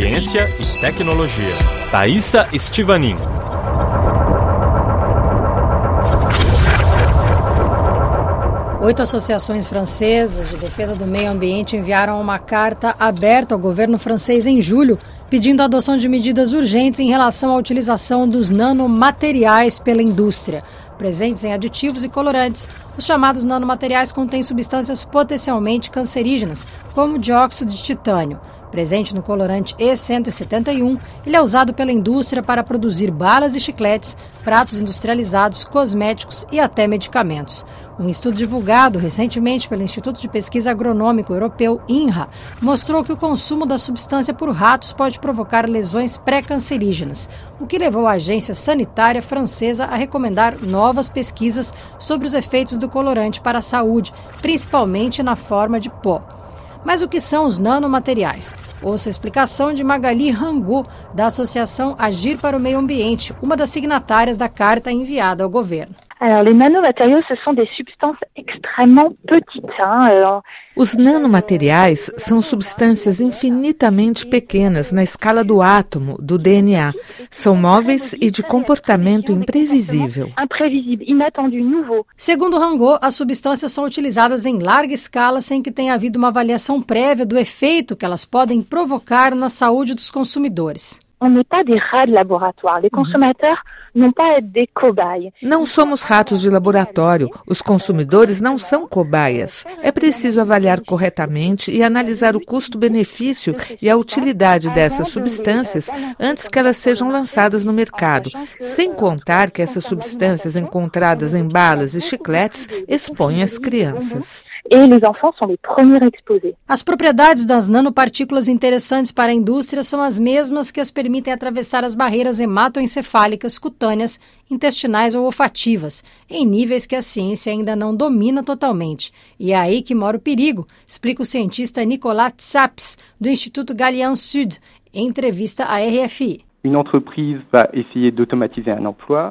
ciência e tecnologia. Thaisa Estivanin. Oito associações francesas de defesa do meio ambiente enviaram uma carta aberta ao governo francês em julho, pedindo a adoção de medidas urgentes em relação à utilização dos nanomateriais pela indústria. Presentes em aditivos e colorantes, os chamados nanomateriais contêm substâncias potencialmente cancerígenas, como dióxido de titânio. Presente no colorante E171, ele é usado pela indústria para produzir balas e chicletes, pratos industrializados, cosméticos e até medicamentos. Um estudo divulgado recentemente pelo Instituto de Pesquisa Agronômico Europeu, INRA, mostrou que o consumo da substância por ratos pode provocar lesões pré-cancerígenas, o que levou a agência sanitária francesa a recomendar novas pesquisas sobre os efeitos do colorante para a saúde, principalmente na forma de pó. Mas o que são os nanomateriais? Ouça a explicação de Magali Rangot, da Associação Agir para o Meio Ambiente, uma das signatárias da carta enviada ao governo. Alors, les nanomatériaux, ce sont des substances extrêmement petites. Hein. Os nanomateriais são substâncias infinitamente pequenas na escala do átomo, do DNA. São móveis e de comportamento imprevisível. Segundo Rangot, as substâncias são utilizadas em larga escala sem que tenha havido uma avaliação prévia do efeito que elas podem provocar na saúde dos consumidores. On n'est pas des rats de laboratoire. Les consommateurs n'ont pas être des cobayes. Não somos ratos de laboratório. Os consumidores não são cobaias. É preciso avaliar corretamente e analisar o custo-benefício e a utilidade dessas substâncias antes que elas sejam lançadas no mercado, sem contar que essas substâncias encontradas em balas e chicletes expõem as crianças. As propriedades das nanopartículas interessantes para a indústria são as mesmas que as permitem atravessar as barreiras hematoencefálicas, cutâneas, intestinais ou olfativas, em níveis que a ciência ainda não domina totalmente. E é aí que mora o perigo, explica o cientista Nicolas Tsaps, do Instituto Gallian Sud, em entrevista à RFI.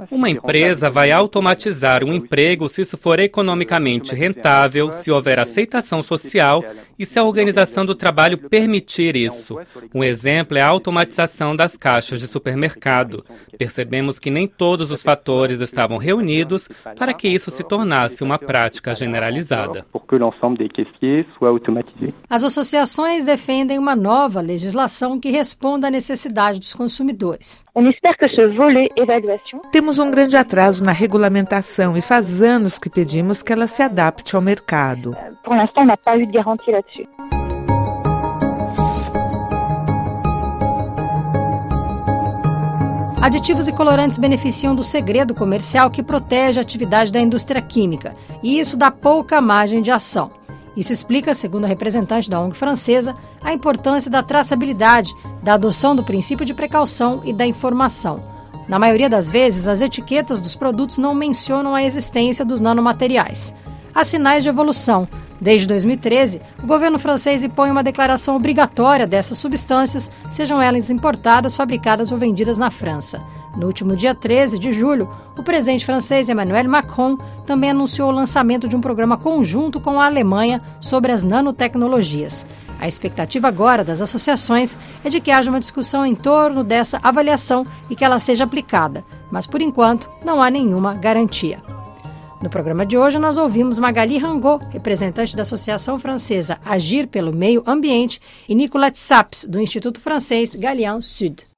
Uma empresa vai automatizar um emprego se isso for economicamente rentável, se houver aceitação social e se a organização do trabalho permitir isso. Um exemplo é a automatização das caixas de supermercado. Percebemos que nem todos os fatores estavam reunidos para que isso se tornasse uma prática generalizada. As associações defendem uma nova legislação que responda à necessidade dos consumidores consumidores. Temos um grande atraso na regulamentação e faz anos que pedimos que ela se adapte ao mercado. Por l'instant, on n'a pas eu de garantie là-dessus. Aditivos e colorantes beneficiam do segredo comercial que protege a atividade da indústria química, e isso dá pouca margem de ação. Isso explica, segundo a representante da ONG francesa, a importância da traçabilidade, da adoção do princípio de precaução e da informação. Na maioria das vezes, as etiquetas dos produtos não mencionam a existência dos nanomateriais. Há sinais de evolução. Desde 2013, o governo francês impõe uma declaração obrigatória dessas substâncias, sejam elas importadas, fabricadas ou vendidas na França. No último dia 13 de julho, o presidente francês Emmanuel Macron também anunciou o lançamento de um programa conjunto com a Alemanha sobre as nanotecnologias. A expectativa agora das associações é de que haja uma discussão em torno dessa avaliação e que ela seja aplicada, mas por enquanto não há nenhuma garantia. No programa de hoje, nós ouvimos Magali Rangot, representante da Associação Francesa Agir pelo Meio Ambiente, e Nicolas Saps, do Instituto Francês Galian Sud.